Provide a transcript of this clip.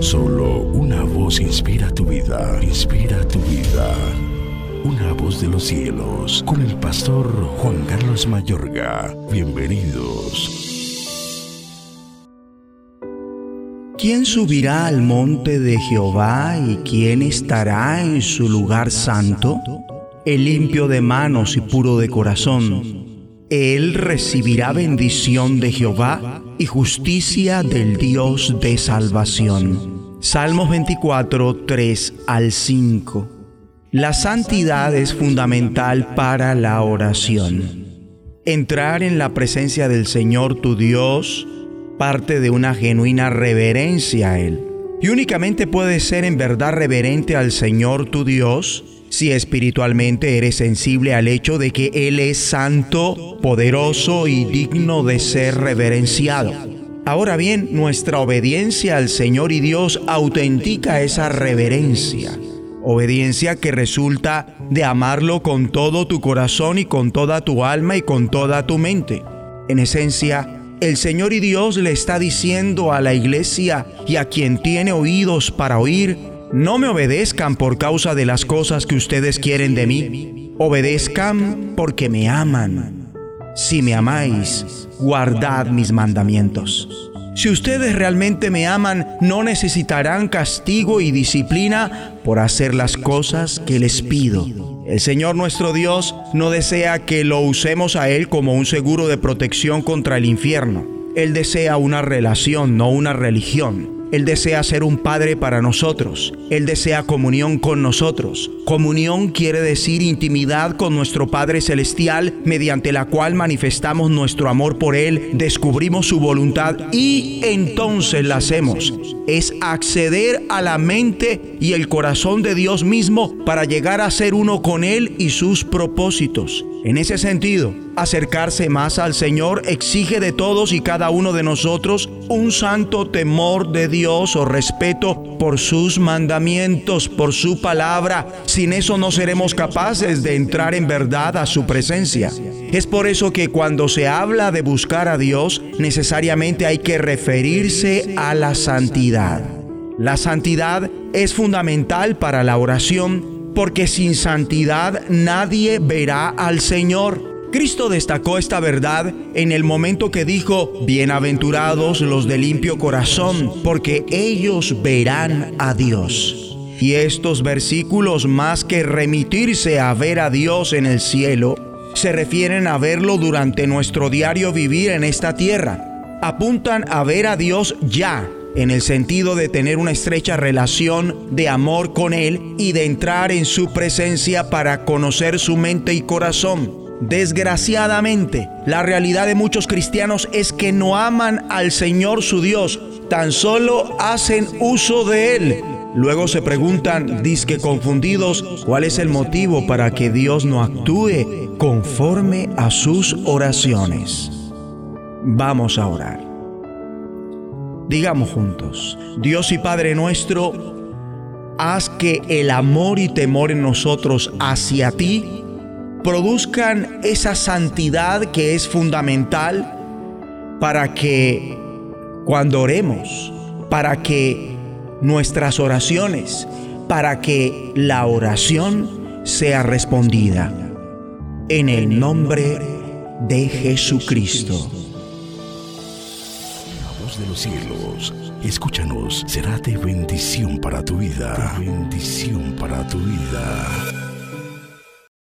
Solo una voz inspira tu vida, inspira tu vida. Una voz de los cielos, con el pastor Juan Carlos Mayorga. Bienvenidos. ¿Quién subirá al monte de Jehová y quién estará en su lugar santo? El limpio de manos y puro de corazón. Él recibirá bendición de Jehová y justicia del Dios de salvación. Salmos 24, 3 al 5. La santidad es fundamental para la oración. Entrar en la presencia del Señor tu Dios parte de una genuina reverencia a Él. Y únicamente puedes ser en verdad reverente al Señor tu Dios si espiritualmente eres sensible al hecho de que Él es santo, poderoso y digno de ser reverenciado. Ahora bien, nuestra obediencia al Señor y Dios autentica esa reverencia. Obediencia que resulta de amarlo con todo tu corazón y con toda tu alma y con toda tu mente. En esencia, el Señor y Dios le está diciendo a la iglesia y a quien tiene oídos para oír, no me obedezcan por causa de las cosas que ustedes quieren de mí, obedezcan porque me aman. Si me amáis, guardad mis mandamientos. Si ustedes realmente me aman, no necesitarán castigo y disciplina por hacer las cosas que les pido. El Señor nuestro Dios no desea que lo usemos a Él como un seguro de protección contra el infierno. Él desea una relación, no una religión. Él desea ser un padre para nosotros. Él desea comunión con nosotros. Comunión quiere decir intimidad con nuestro Padre Celestial, mediante la cual manifestamos nuestro amor por Él, descubrimos su voluntad y entonces la hacemos. Es acceder a la mente y el corazón de Dios mismo para llegar a ser uno con Él y sus propósitos. En ese sentido, acercarse más al Señor exige de todos y cada uno de nosotros un santo temor de Dios o respeto por sus mandamientos, por su palabra. Sin eso no seremos capaces de entrar en verdad a su presencia. Es por eso que cuando se habla de buscar a Dios, necesariamente hay que referirse a la santidad. La santidad es fundamental para la oración porque sin santidad nadie verá al Señor. Cristo destacó esta verdad en el momento que dijo, Bienaventurados los de limpio corazón, porque ellos verán a Dios. Y estos versículos, más que remitirse a ver a Dios en el cielo, se refieren a verlo durante nuestro diario vivir en esta tierra. Apuntan a ver a Dios ya, en el sentido de tener una estrecha relación de amor con Él y de entrar en su presencia para conocer su mente y corazón. Desgraciadamente, la realidad de muchos cristianos es que no aman al Señor su Dios, tan solo hacen uso de Él. Luego se preguntan, disque confundidos, cuál es el motivo para que Dios no actúe conforme a sus oraciones. Vamos a orar. Digamos juntos, Dios y Padre nuestro, haz que el amor y temor en nosotros hacia ti produzcan esa santidad que es fundamental para que cuando oremos, para que nuestras oraciones, para que la oración sea respondida. En el nombre de Jesucristo. La voz de los cielos, escúchanos, será de bendición para tu vida. bendición para tu vida.